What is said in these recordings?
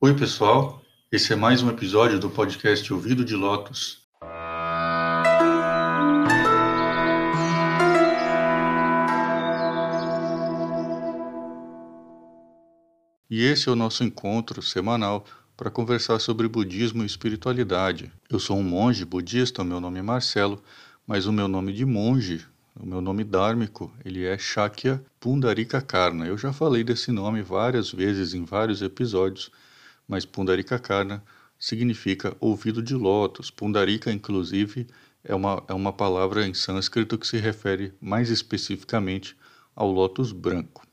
Oi, pessoal. Esse é mais um episódio do podcast Ouvido de Lotus. E esse é o nosso encontro semanal para conversar sobre budismo e espiritualidade. Eu sou um monge budista, meu nome é Marcelo, mas o meu nome de monge, o meu nome dármico, ele é Shakya Pundarika Karna. Eu já falei desse nome várias vezes em vários episódios mas Pundarika Karna significa ouvido de lótus. Pundarika, inclusive, é uma, é uma palavra em sânscrito que se refere mais especificamente ao lótus branco.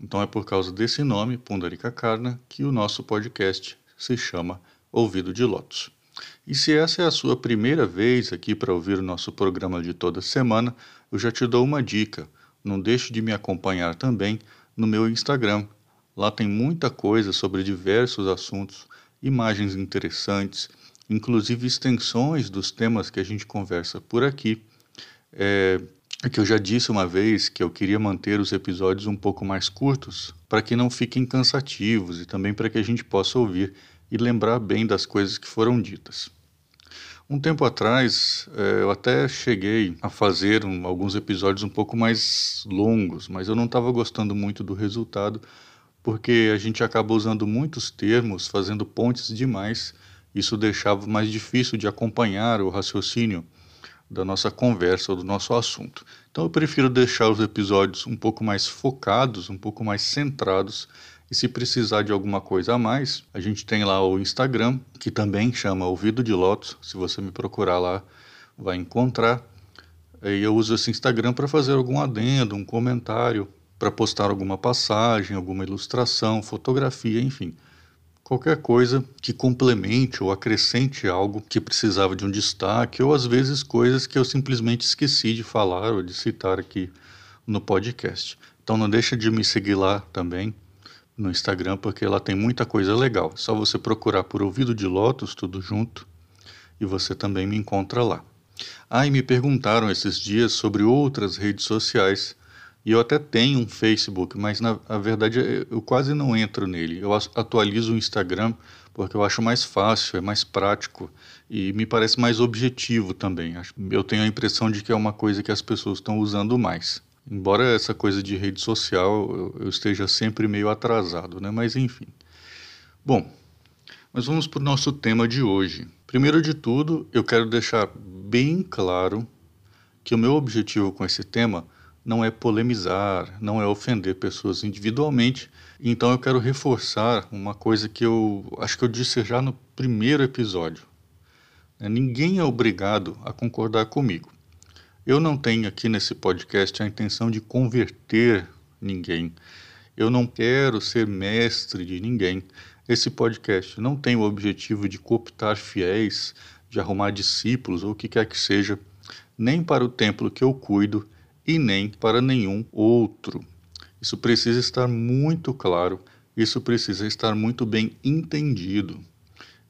Então é por causa desse nome, Pundarika Karna, que o nosso podcast se chama Ouvido de Lótus. E se essa é a sua primeira vez aqui para ouvir o nosso programa de toda semana, eu já te dou uma dica. Não deixe de me acompanhar também no meu Instagram, Lá tem muita coisa sobre diversos assuntos, imagens interessantes, inclusive extensões dos temas que a gente conversa por aqui. É, é que eu já disse uma vez que eu queria manter os episódios um pouco mais curtos, para que não fiquem cansativos e também para que a gente possa ouvir e lembrar bem das coisas que foram ditas. Um tempo atrás, é, eu até cheguei a fazer alguns episódios um pouco mais longos, mas eu não estava gostando muito do resultado porque a gente acaba usando muitos termos, fazendo pontes demais. Isso deixava mais difícil de acompanhar o raciocínio da nossa conversa ou do nosso assunto. Então eu prefiro deixar os episódios um pouco mais focados, um pouco mais centrados. E se precisar de alguma coisa a mais, a gente tem lá o Instagram, que também chama Ouvido de Lotus. Se você me procurar lá, vai encontrar. E eu uso esse Instagram para fazer algum adendo, um comentário, para postar alguma passagem, alguma ilustração, fotografia, enfim. Qualquer coisa que complemente ou acrescente algo que precisava de um destaque, ou às vezes coisas que eu simplesmente esqueci de falar ou de citar aqui no podcast. Então não deixa de me seguir lá também no Instagram, porque lá tem muita coisa legal. É só você procurar por Ouvido de Lotus, tudo junto, e você também me encontra lá. Ah, e me perguntaram esses dias sobre outras redes sociais e eu até tenho um Facebook, mas na, verdade eu quase não entro nele. Eu atualizo o Instagram porque eu acho mais fácil, é mais prático e me parece mais objetivo também. Eu tenho a impressão de que é uma coisa que as pessoas estão usando mais. Embora essa coisa de rede social eu, eu esteja sempre meio atrasado, né? Mas enfim. Bom, mas vamos para o nosso tema de hoje. Primeiro de tudo, eu quero deixar bem claro que o meu objetivo com esse tema não é polemizar, não é ofender pessoas individualmente. Então eu quero reforçar uma coisa que eu acho que eu disse já no primeiro episódio. É, ninguém é obrigado a concordar comigo. Eu não tenho aqui nesse podcast a intenção de converter ninguém. Eu não quero ser mestre de ninguém. Esse podcast não tem o objetivo de cooptar fiéis, de arrumar discípulos ou o que quer que seja, nem para o templo que eu cuido e nem para nenhum outro. Isso precisa estar muito claro, isso precisa estar muito bem entendido.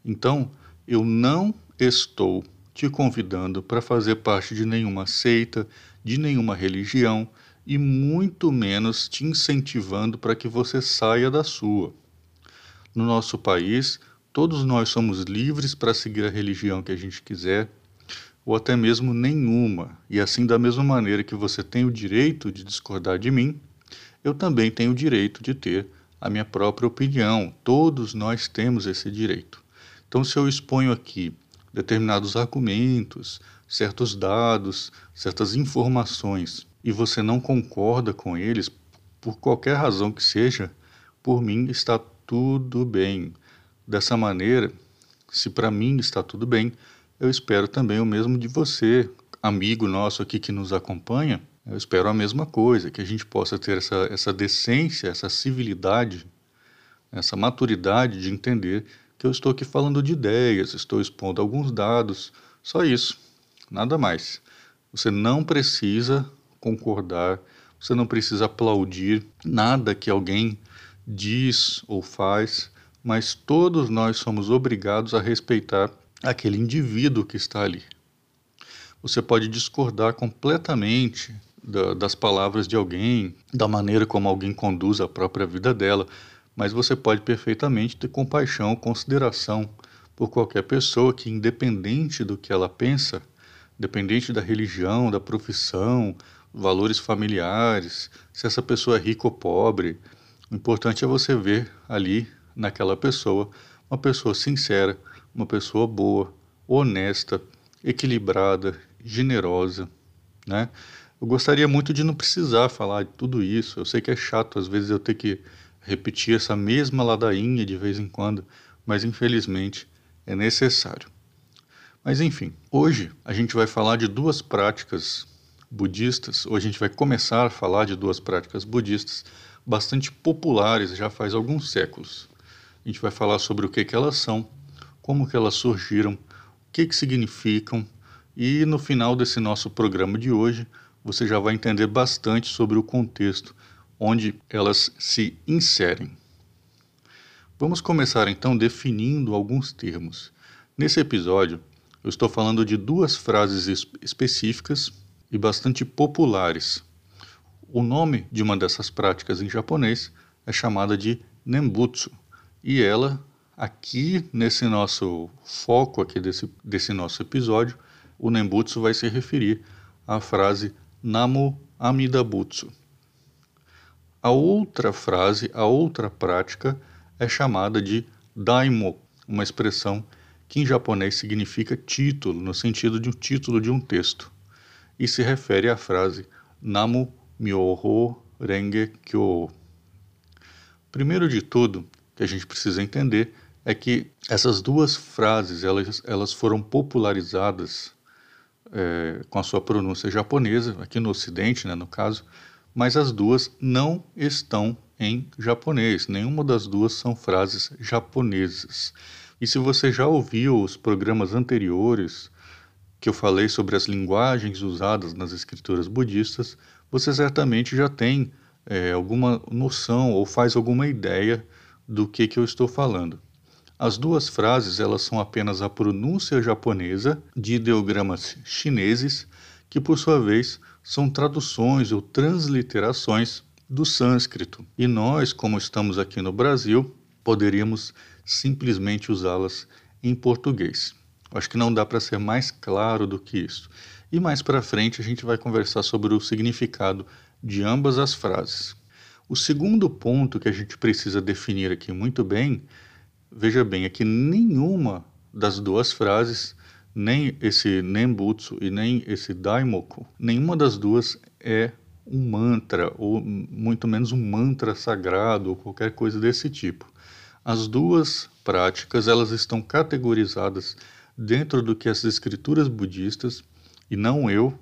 Então, eu não estou te convidando para fazer parte de nenhuma seita, de nenhuma religião e muito menos te incentivando para que você saia da sua. No nosso país, todos nós somos livres para seguir a religião que a gente quiser, ou até mesmo nenhuma, e assim, da mesma maneira que você tem o direito de discordar de mim, eu também tenho o direito de ter a minha própria opinião. Todos nós temos esse direito. Então, se eu exponho aqui determinados argumentos, certos dados, certas informações, e você não concorda com eles, por qualquer razão que seja, por mim está tudo bem. Dessa maneira, se para mim está tudo bem, eu espero também o mesmo de você, amigo nosso aqui que nos acompanha. Eu espero a mesma coisa, que a gente possa ter essa, essa decência, essa civilidade, essa maturidade de entender que eu estou aqui falando de ideias, estou expondo alguns dados, só isso, nada mais. Você não precisa concordar, você não precisa aplaudir nada que alguém diz ou faz, mas todos nós somos obrigados a respeitar aquele indivíduo que está ali. Você pode discordar completamente da, das palavras de alguém, da maneira como alguém conduz a própria vida dela, mas você pode perfeitamente ter compaixão, consideração por qualquer pessoa que, independente do que ela pensa, dependente da religião, da profissão, valores familiares, se essa pessoa é rica ou pobre, o importante é você ver ali naquela pessoa uma pessoa sincera, uma pessoa boa, honesta, equilibrada, generosa, né? Eu gostaria muito de não precisar falar de tudo isso. Eu sei que é chato às vezes eu ter que repetir essa mesma ladainha de vez em quando, mas infelizmente é necessário. Mas enfim, hoje a gente vai falar de duas práticas budistas. Hoje a gente vai começar a falar de duas práticas budistas bastante populares já faz alguns séculos. A gente vai falar sobre o que, que elas são, como que elas surgiram, o que, que significam e no final desse nosso programa de hoje você já vai entender bastante sobre o contexto onde elas se inserem. Vamos começar então definindo alguns termos. Nesse episódio, eu estou falando de duas frases específicas e bastante populares. O nome de uma dessas práticas em japonês é chamada de Nembutsu, e ela, aqui nesse nosso foco aqui desse, desse nosso episódio, o Nembutsu vai se referir à frase Namo Amida Butsu. A outra frase, a outra prática é chamada de daimo, uma expressão que em japonês significa título, no sentido de um título de um texto, e se refere à frase Namu Myoho Renge Kyo. Primeiro de tudo, que a gente precisa entender é que essas duas frases elas, elas foram popularizadas é, com a sua pronúncia japonesa, aqui no Ocidente, né, no caso, mas as duas não estão em japonês. Nenhuma das duas são frases japonesas. E se você já ouviu os programas anteriores que eu falei sobre as linguagens usadas nas escrituras budistas, você certamente já tem é, alguma noção ou faz alguma ideia do que, que eu estou falando. As duas frases elas são apenas a pronúncia japonesa de ideogramas chineses, que por sua vez são traduções ou transliterações do sânscrito. E nós, como estamos aqui no Brasil, poderíamos simplesmente usá-las em português. Acho que não dá para ser mais claro do que isso. E mais para frente a gente vai conversar sobre o significado de ambas as frases. O segundo ponto que a gente precisa definir aqui muito bem, veja bem, é que nenhuma das duas frases nem esse Nembutsu e nem esse Daimoku, nenhuma das duas é um mantra, ou muito menos um mantra sagrado, ou qualquer coisa desse tipo. As duas práticas elas estão categorizadas dentro do que as escrituras budistas, e não eu,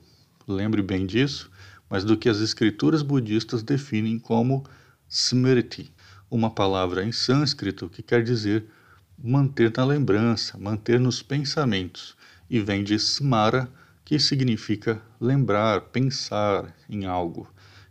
lembre bem disso, mas do que as escrituras budistas definem como smriti, uma palavra em sânscrito que quer dizer manter na lembrança, manter nos pensamentos e vem de smara, que significa lembrar, pensar em algo.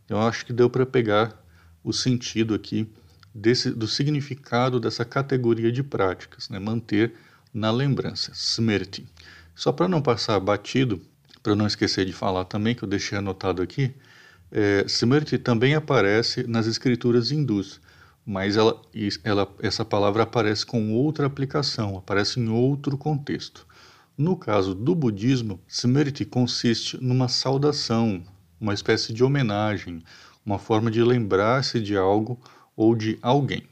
Eu acho que deu para pegar o sentido aqui desse, do significado dessa categoria de práticas, né? manter na lembrança, smriti. Só para não passar batido, para não esquecer de falar também, que eu deixei anotado aqui, é, smriti também aparece nas escrituras hindus, mas ela, ela, essa palavra aparece com outra aplicação, aparece em outro contexto. No caso do budismo, Smriti consiste numa saudação, uma espécie de homenagem, uma forma de lembrar-se de algo ou de alguém.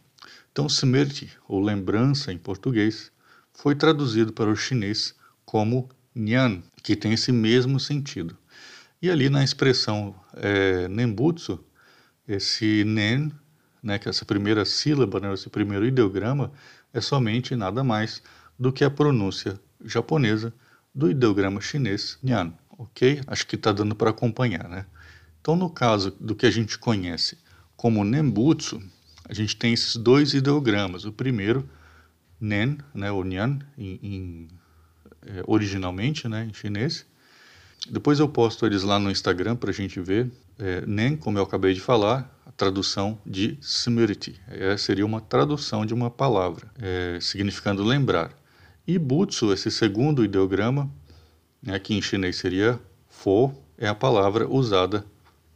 Então, Smriti, ou lembrança em português, foi traduzido para o chinês como Nyan, que tem esse mesmo sentido. E ali na expressão é, Nembutsu, esse Nen, né, que essa primeira sílaba, né, esse primeiro ideograma, é somente nada mais do que a pronúncia japonesa do ideograma chinês Nyan, ok? Acho que está dando para acompanhar, né? Então, no caso do que a gente conhece como Nembutsu, a gente tem esses dois ideogramas. O primeiro, Nen, né, ou em, em, é, originalmente, né, em chinês. Depois eu posto eles lá no Instagram para a gente ver. É, Nen, como eu acabei de falar, tradução de Smriti. É, seria uma tradução de uma palavra, é, significando lembrar. E Butsu, esse segundo ideograma, né, que em chinês seria Fo, é a palavra usada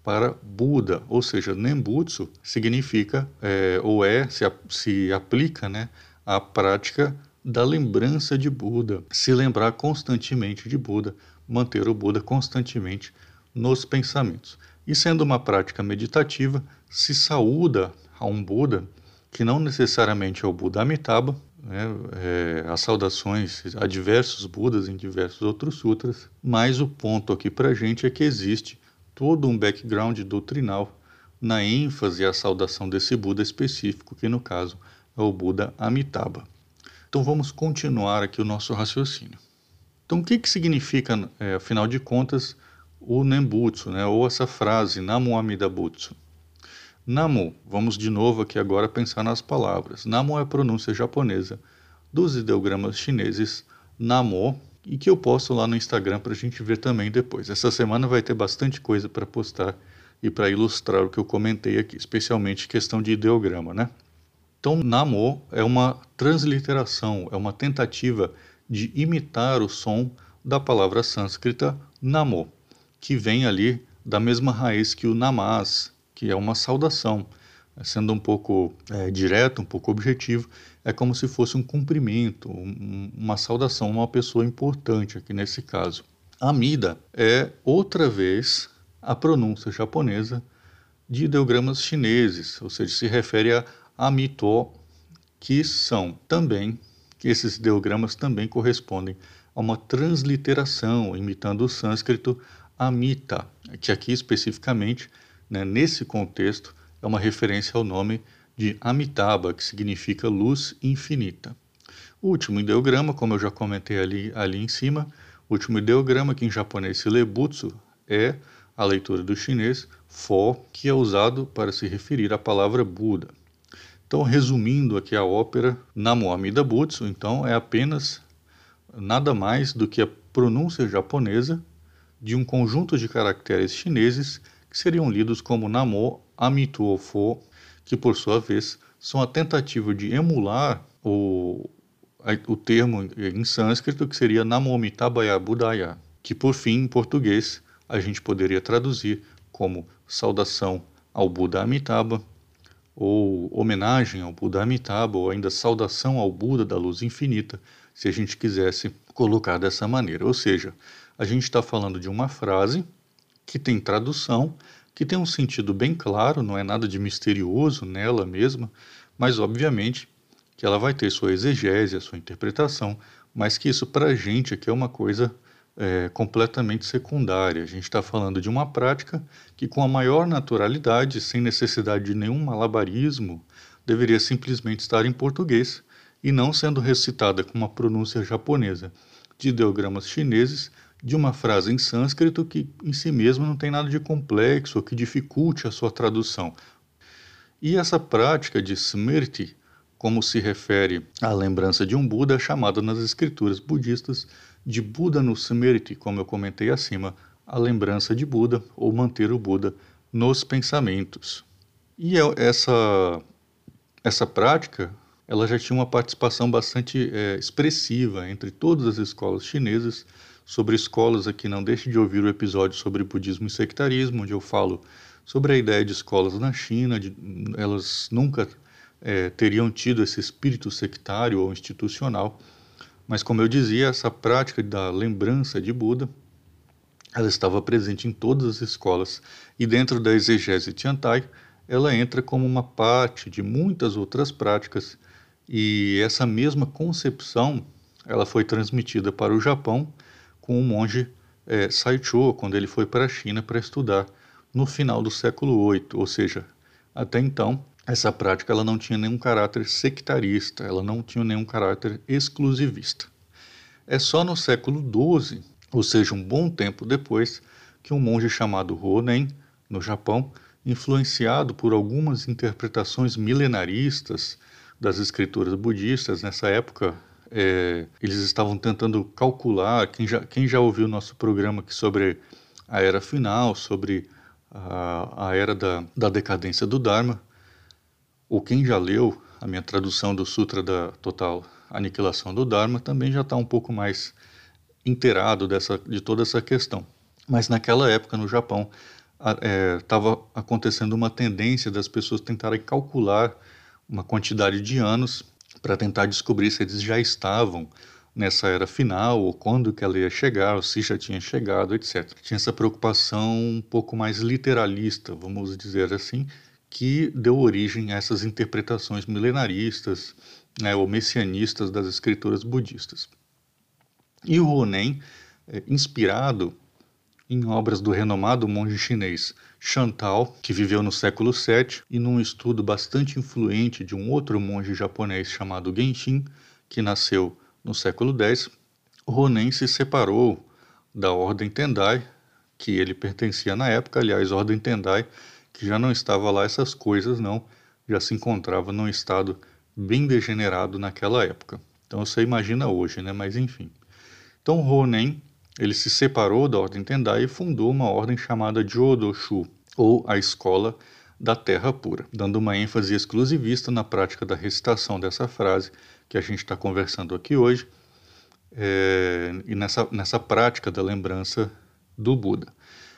para Buda, ou seja, Nembutsu significa é, ou é se, se aplica, né, à prática da lembrança de Buda, se lembrar constantemente de Buda, manter o Buda constantemente nos pensamentos. E sendo uma prática meditativa, se saúda a um Buda que não necessariamente é o Buda Amitabha, né, é, as saudações a diversos Budas em diversos outros sutras, mas o ponto aqui para a gente é que existe todo um background doutrinal na ênfase a saudação desse Buda específico, que no caso é o Buda Amitabha. Então vamos continuar aqui o nosso raciocínio. Então o que, que significa, é, afinal de contas, o Nembutsu, né, ou essa frase Namo Amida Butsu? Namo, vamos de novo aqui agora pensar nas palavras. Namo é a pronúncia japonesa dos ideogramas chineses Namo, e que eu posto lá no Instagram para a gente ver também depois. Essa semana vai ter bastante coisa para postar e para ilustrar o que eu comentei aqui, especialmente questão de ideograma, né? Então, Namo é uma transliteração, é uma tentativa de imitar o som da palavra sânscrita Namo, que vem ali da mesma raiz que o Namas, que é uma saudação. Sendo um pouco é, direto, um pouco objetivo, é como se fosse um cumprimento, um, uma saudação a uma pessoa importante, aqui nesse caso. Amida é, outra vez, a pronúncia japonesa de ideogramas chineses, ou seja, se refere a Amito, que são também, que esses ideogramas também correspondem a uma transliteração, imitando o sânscrito Amita, que aqui especificamente né, nesse contexto, é uma referência ao nome de Amitabha, que significa luz infinita. O último ideograma, como eu já comentei ali, ali em cima, o último ideograma, que em japonês se lê Butsu, é a leitura do chinês Fo, que é usado para se referir à palavra Buda. Então, resumindo aqui a ópera Namo Amida Butsu, então é apenas nada mais do que a pronúncia japonesa de um conjunto de caracteres chineses que seriam lidos como Namo Amituofo, que por sua vez são a tentativa de emular o, o termo em sânscrito que seria Namo Amitabhaya Budaya, que por fim em português a gente poderia traduzir como saudação ao Buda Amitabha, ou homenagem ao Buda Amitabha, ou ainda saudação ao Buda da luz infinita, se a gente quisesse colocar dessa maneira. Ou seja, a gente está falando de uma frase que tem tradução, que tem um sentido bem claro, não é nada de misterioso nela mesma, mas obviamente que ela vai ter sua exegese, a sua interpretação, mas que isso para a gente aqui é uma coisa é, completamente secundária. A gente está falando de uma prática que, com a maior naturalidade, sem necessidade de nenhum malabarismo, deveria simplesmente estar em português e não sendo recitada com uma pronúncia japonesa de ideogramas chineses de uma frase em sânscrito que em si mesmo não tem nada de complexo ou que dificulte a sua tradução. E essa prática de smriti, como se refere à lembrança de um Buda, é chamada nas escrituras budistas de Buda no Smriti, como eu comentei acima, a lembrança de Buda ou manter o Buda nos pensamentos. E é essa, essa prática ela já tinha uma participação bastante é, expressiva entre todas as escolas chinesas sobre escolas aqui, não deixe de ouvir o episódio sobre budismo e sectarismo, onde eu falo sobre a ideia de escolas na China, de, elas nunca é, teriam tido esse espírito sectário ou institucional, mas como eu dizia, essa prática da lembrança de Buda, ela estava presente em todas as escolas. E dentro da exegese Tiantai, ela entra como uma parte de muitas outras práticas. E essa mesma concepção ela foi transmitida para o Japão com o monge é, quando ele foi para a China para estudar no final do século VIII, ou seja, até então essa prática ela não tinha nenhum caráter sectarista, ela não tinha nenhum caráter exclusivista. É só no século XII, ou seja, um bom tempo depois, que um monge chamado Honen, no Japão, influenciado por algumas interpretações milenaristas das escrituras budistas, nessa época é, eles estavam tentando calcular. Quem já, quem já ouviu nosso programa aqui sobre a era final, sobre a, a era da, da decadência do Dharma, ou quem já leu a minha tradução do Sutra da Total Aniquilação do Dharma, também já está um pouco mais inteirado dessa, de toda essa questão. Mas naquela época, no Japão, estava é, acontecendo uma tendência das pessoas tentarem calcular uma quantidade de anos para tentar descobrir se eles já estavam nessa era final, ou quando que ela ia chegar, ou se já tinha chegado, etc. Tinha essa preocupação um pouco mais literalista, vamos dizer assim, que deu origem a essas interpretações milenaristas né, ou messianistas das escrituras budistas. E o Ronen, é, inspirado em obras do renomado monge chinês Chantal, que viveu no século VII, e num estudo bastante influente de um outro monge japonês chamado Genshin, que nasceu no século X, Ronen se separou da Ordem Tendai, que ele pertencia na época, aliás, Ordem Tendai, que já não estava lá essas coisas, não, já se encontrava num estado bem degenerado naquela época. Então você imagina hoje, né? Mas enfim. Então Ronen, ele se separou da Ordem Tendai e fundou uma ordem chamada Jodoshu, ou a Escola da Terra Pura, dando uma ênfase exclusivista na prática da recitação dessa frase que a gente está conversando aqui hoje, é, e nessa, nessa prática da lembrança do Buda.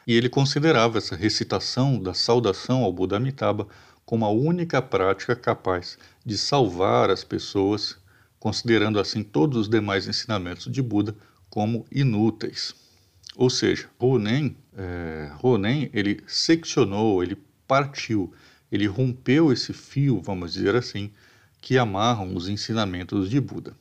E ele considerava essa recitação da saudação ao Buda Amitabha como a única prática capaz de salvar as pessoas, considerando assim todos os demais ensinamentos de Buda como inúteis. Ou seja, Ronen, é, Ronen ele seccionou, ele partiu, ele rompeu esse fio, vamos dizer assim, que amarram os ensinamentos de Buda.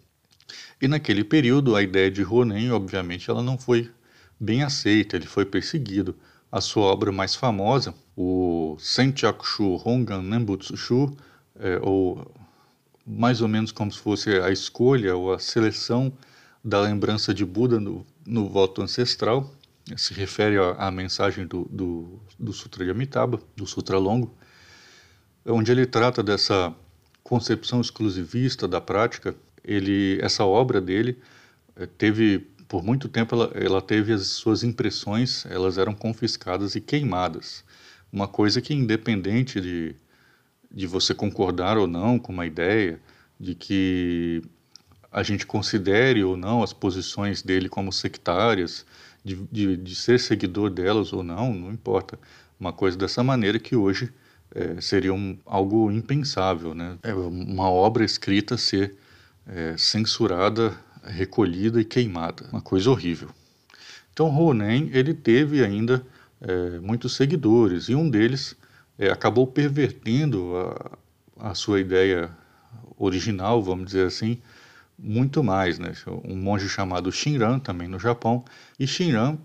E naquele período, a ideia de Ronen, obviamente, ela não foi bem aceita, ele foi perseguido. A sua obra mais famosa, o Senchakushu Hongan Nembutsushu, é, ou mais ou menos como se fosse a escolha ou a seleção da lembrança de Buda no, no voto ancestral, se refere à, mensagem do, do, do Sutra de Amitabha, do Sutra Longo, onde ele trata dessa concepção exclusivista da prática, ele, essa obra dele eh, teve por muito tempo ela, ela teve as suas impressões, elas eram confiscadas e queimadas. Uma coisa que independente de, de você concordar ou não com uma ideia, de que a gente considere ou não as posições dele como sectárias, de, de, de ser seguidor delas ou não, não importa. Uma coisa dessa maneira que hoje é, seria um, algo impensável, né? É uma obra escrita ser é, censurada, recolhida e queimada, uma coisa horrível. Então Ronen ele teve ainda é, muitos seguidores e um deles é, acabou pervertendo a, a sua ideia original, vamos dizer assim, muito mais, né? Um monge chamado Shinran, também no Japão, e Shinran,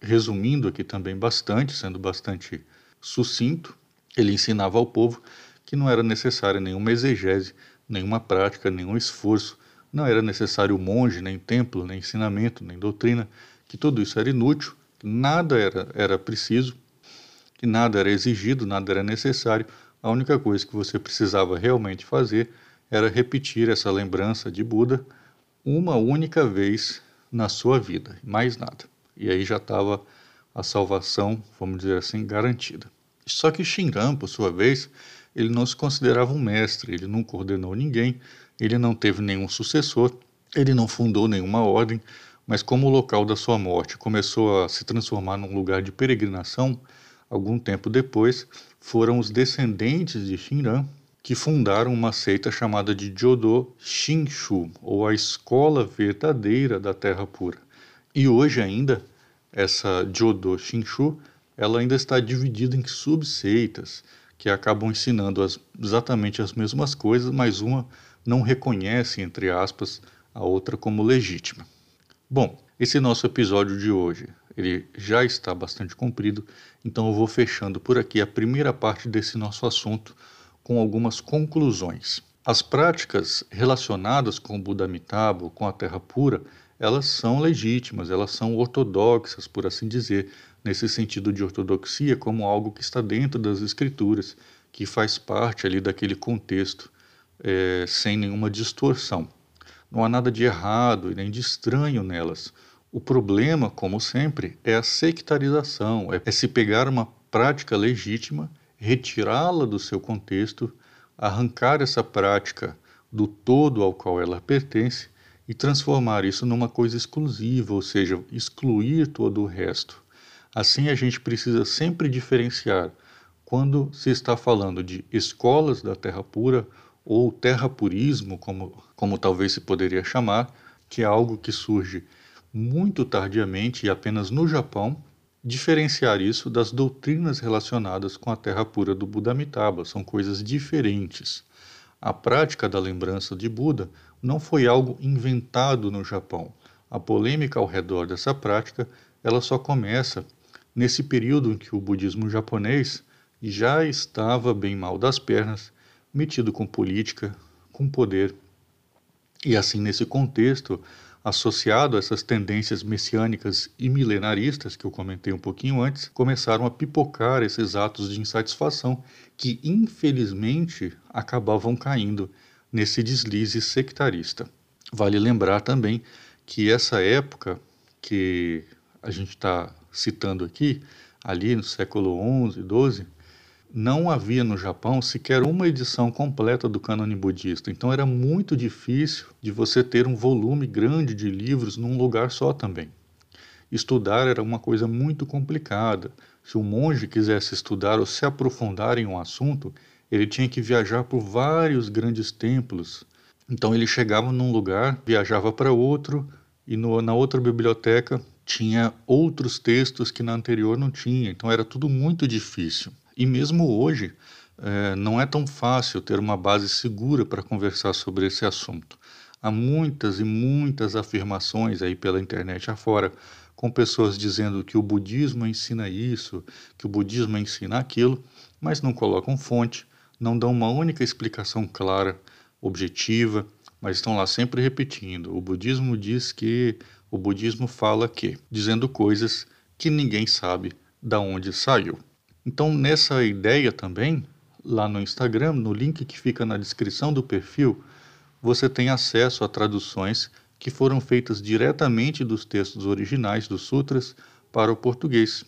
resumindo aqui também bastante, sendo bastante sucinto, ele ensinava ao povo que não era necessária nenhuma exegese, nenhuma prática, nenhum esforço, não era necessário monge, nem templo, nem ensinamento, nem doutrina, que tudo isso era inútil, que nada era, era preciso, que nada era exigido, nada era necessário, a única coisa que você precisava realmente fazer era repetir essa lembrança de Buda uma única vez na sua vida, mais nada. E aí já estava a salvação, vamos dizer assim, garantida. Só que Shinran, por sua vez, ele não se considerava um mestre, ele não coordenou ninguém, ele não teve nenhum sucessor, ele não fundou nenhuma ordem, mas como o local da sua morte começou a se transformar num lugar de peregrinação, algum tempo depois, foram os descendentes de Shinran que fundaram uma seita chamada de Jodo Shinshu, ou a Escola Verdadeira da Terra Pura. E hoje ainda, essa Jodo Shinshu ela ainda está dividida em subseitas que acabam ensinando as, exatamente as mesmas coisas, mas uma não reconhece, entre aspas, a outra como legítima. Bom, esse nosso episódio de hoje, ele já está bastante comprido, então eu vou fechando por aqui a primeira parte desse nosso assunto com algumas conclusões. As práticas relacionadas com o Buda Amitabha, com a terra pura, elas são legítimas, elas são ortodoxas, por assim dizer, nesse sentido de ortodoxia como algo que está dentro das escrituras, que faz parte ali daquele contexto, é, sem nenhuma distorção. Não há nada de errado e nem de estranho nelas. O problema, como sempre, é a sectarização, é, é se pegar uma prática legítima, retirá-la do seu contexto, arrancar essa prática do todo ao qual ela pertence e transformar isso numa coisa exclusiva, ou seja, excluir todo o resto. Assim, a gente precisa sempre diferenciar quando se está falando de escolas da terra pura ou terrapurismo, como, como talvez se poderia chamar, que é algo que surge muito tardiamente e apenas no Japão, diferenciar isso das doutrinas relacionadas com a terra pura do Buda Amitabha. São coisas diferentes. A prática da lembrança de Buda não foi algo inventado no Japão. A polêmica ao redor dessa prática, ela só começa nesse período em que o budismo japonês já estava bem mal das pernas, metido com política, com poder. E assim, nesse contexto, associado a essas tendências messiânicas e milenaristas que eu comentei um pouquinho antes, começaram a pipocar esses atos de insatisfação que, infelizmente, acabavam caindo nesse deslize sectarista. Vale lembrar também que essa época que a gente está citando aqui, ali no século XI, XII, não havia no Japão sequer uma edição completa do cânone budista. Então era muito difícil de você ter um volume grande de livros num lugar só também. Estudar era uma coisa muito complicada. Se um monge quisesse estudar ou se aprofundar em um assunto, ele tinha que viajar por vários grandes templos. Então ele chegava num lugar, viajava para outro, e no, na outra biblioteca tinha outros textos que na anterior não tinha, então era tudo muito difícil. E mesmo hoje, é, não é tão fácil ter uma base segura para conversar sobre esse assunto. Há muitas e muitas afirmações aí pela internet afora, com pessoas dizendo que o budismo ensina isso, que o budismo ensina aquilo, mas não colocam fonte, não dão uma única explicação clara, objetiva, mas estão lá sempre repetindo. O budismo diz que o budismo fala que, dizendo coisas que ninguém sabe da onde saiu. Então, nessa ideia também, lá no Instagram, no link que fica na descrição do perfil, você tem acesso a traduções que foram feitas diretamente dos textos originais dos sutras para o português.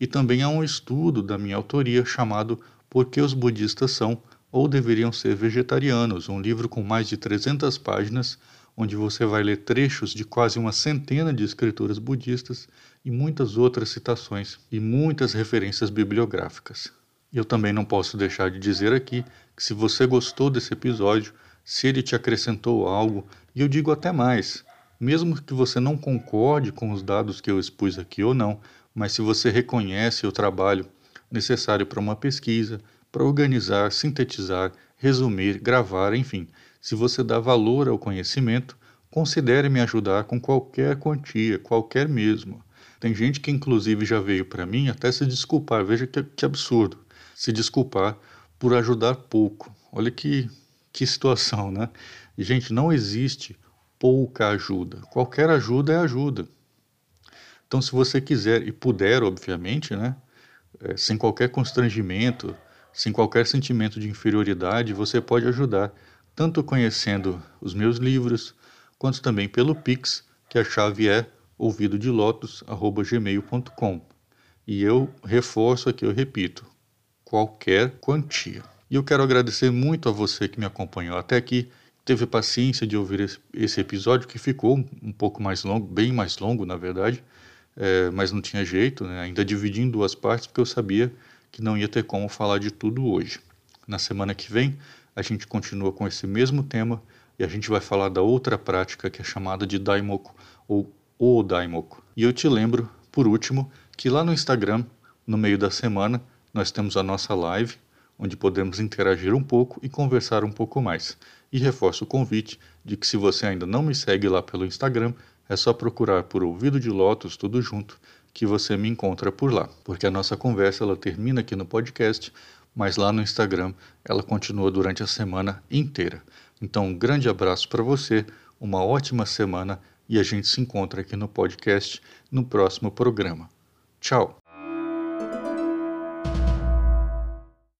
E também há um estudo da minha autoria chamado Por que os budistas são ou deveriam ser vegetarianos, um livro com mais de 300 páginas onde você vai ler trechos de quase uma centena de escrituras budistas e muitas outras citações e muitas referências bibliográficas. Eu também não posso deixar de dizer aqui que se você gostou desse episódio, se ele te acrescentou algo, e eu digo até mais, mesmo que você não concorde com os dados que eu expus aqui ou não, mas se você reconhece o trabalho necessário para uma pesquisa, para organizar, sintetizar, resumir, gravar, enfim, se você dá valor ao conhecimento, considere me ajudar com qualquer quantia, qualquer mesmo. Tem gente que inclusive já veio para mim até se desculpar, veja que, que absurdo, se desculpar por ajudar pouco. Olha que, que situação, né? Gente, não existe pouca ajuda. Qualquer ajuda é ajuda. Então, se você quiser e puder, obviamente, né, é, sem qualquer constrangimento, sem qualquer sentimento de inferioridade, você pode ajudar tanto conhecendo os meus livros, quanto também pelo Pix, que a chave é ouvidodelotos@gmail.com. E eu reforço aqui, eu repito, qualquer quantia. E eu quero agradecer muito a você que me acompanhou até aqui, teve paciência de ouvir esse, esse episódio que ficou um pouco mais longo, bem mais longo, na verdade, é, mas não tinha jeito, né? ainda dividi em duas partes porque eu sabia que não ia ter como falar de tudo hoje. Na semana que vem a gente continua com esse mesmo tema e a gente vai falar da outra prática que é chamada de Daimoku ou O Daimoku. E eu te lembro, por último, que lá no Instagram, no meio da semana, nós temos a nossa live, onde podemos interagir um pouco e conversar um pouco mais. E reforço o convite de que se você ainda não me segue lá pelo Instagram, é só procurar por Ouvido de Lotus tudo junto que você me encontra por lá, porque a nossa conversa ela termina aqui no podcast, mas lá no Instagram ela continua durante a semana inteira. Então, um grande abraço para você, uma ótima semana e a gente se encontra aqui no podcast no próximo programa. Tchau!